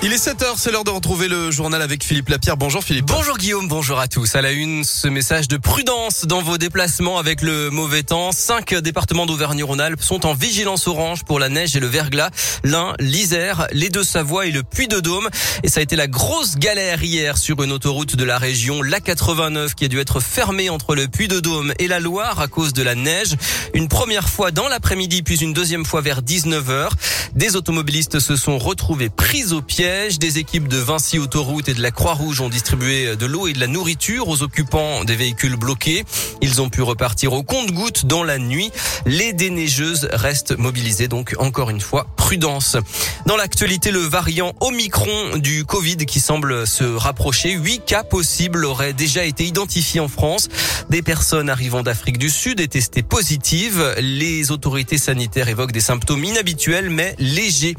Il est 7h, c'est l'heure de retrouver le journal avec Philippe Lapierre. Bonjour Philippe. Bonjour Guillaume, bonjour à tous. À la une, ce message de prudence dans vos déplacements avec le mauvais temps. Cinq départements d'Auvergne-Rhône-Alpes sont en vigilance orange pour la neige et le verglas. L'un, l'Isère, les deux Savoie et le Puy-de-Dôme. Et ça a été la grosse galère hier sur une autoroute de la région, la 89, qui a dû être fermée entre le Puy-de-Dôme et la Loire à cause de la neige. Une première fois dans l'après-midi, puis une deuxième fois vers 19h. Des automobilistes se sont retrouvés pris au pied des équipes de Vinci Autoroute et de la Croix-Rouge ont distribué de l'eau et de la nourriture aux occupants des véhicules bloqués. Ils ont pu repartir au compte-gouttes dans la nuit. Les déneigeuses restent mobilisées, donc encore une fois, prudence. Dans l'actualité, le variant Omicron du Covid qui semble se rapprocher. Huit cas possibles auraient déjà été identifiés en France. Des personnes arrivant d'Afrique du Sud et testées positives. Les autorités sanitaires évoquent des symptômes inhabituels mais légers.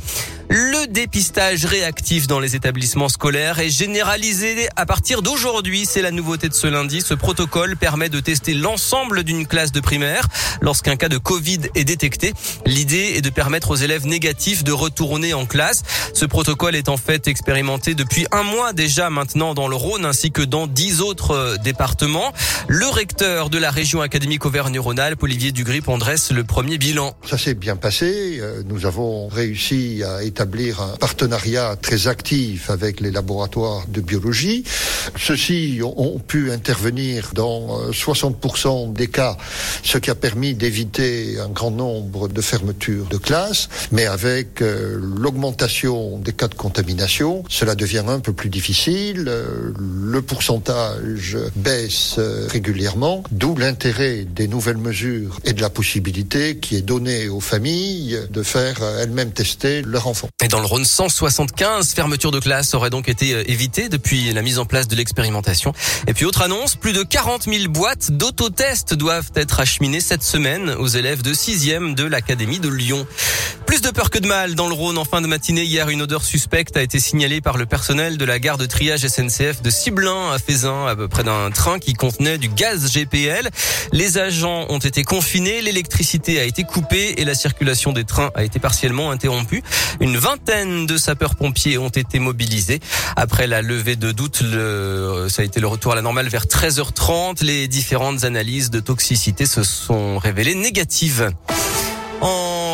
Le dépistage réactif dans les établissements scolaires est généralisé à partir d'aujourd'hui. C'est la nouveauté de ce lundi. Ce protocole permet de tester l'ensemble d'une classe de primaire lorsqu'un cas de Covid est détecté. L'idée est de permettre aux élèves négatifs de retourner en classe. Ce protocole est en fait expérimenté depuis un mois déjà maintenant dans le Rhône ainsi que dans dix autres euh, départements. Le recteur de la région académique Auvergne-Rhône-Alpes, Olivier Dugrip, en dresse le premier bilan. Ça s'est bien passé. Euh, nous avons réussi à établir un partenariat très actif avec les laboratoires de biologie. Ceux-ci ont pu intervenir dans 60% euh, des cas, ce qui a permis d'éviter un grand nombre de fermetures de classes. Mais avec euh, l'augmentation des cas de contamination, cela devient un peu plus difficile. Euh, le pourcentage baisse régulièrement, d'où l'intérêt des nouvelles mesures et de la possibilité qui est donnée aux familles de faire elles-mêmes tester leur enfant. Et dans le Rhône, 175 fermetures de classes auraient donc été euh, évitées depuis la mise en place de l'expérimentation. Et puis autre annonce, plus de 40 000 boîtes d'autotests doivent être acheminées cette semaine aux élèves de 6e de l'Académie de Lyon. Plus de peur que de mal dans le Rhône en fin de matinée. Hier, une odeur suspecte a été signalée par le personnel de la gare de triage SNCF de Ciblin à Fézin, à peu près d'un train qui contenait du gaz GPL. Les agents ont été confinés, l'électricité a été coupée et la circulation des trains a été partiellement interrompue. Une vingtaine de sapeurs-pompiers ont été mobilisés. Après la levée de doute, le, ça a été le retour à la normale vers 13h30. Les différentes analyses de toxicité se sont révélées négatives.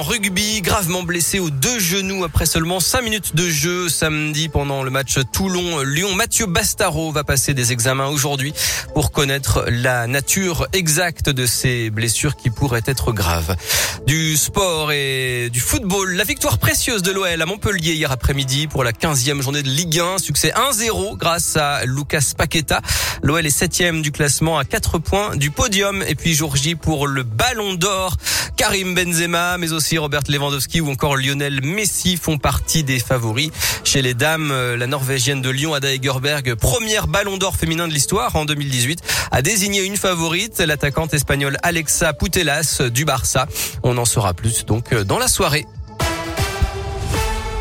Rugby, gravement blessé aux deux genoux après seulement cinq minutes de jeu samedi pendant le match Toulon-Lyon. Mathieu Bastaro va passer des examens aujourd'hui pour connaître la nature exacte de ces blessures qui pourraient être graves. Du sport et du football, la victoire précieuse de l'OL à Montpellier hier après-midi pour la 15e journée de Ligue 1. Succès 1-0 grâce à Lucas Paqueta. L'OL est septième du classement à 4 points du podium. Et puis jour J pour le Ballon d'Or. Karim Benzema, mais aussi Robert Lewandowski ou encore Lionel Messi font partie des favoris. Chez les dames, euh, la Norvégienne de Lyon, Ada Egerberg, première ballon d'or féminin de l'histoire en 2018, a désigné une favorite, l'attaquante espagnole Alexa Putellas du Barça. On en saura plus donc euh, dans la soirée.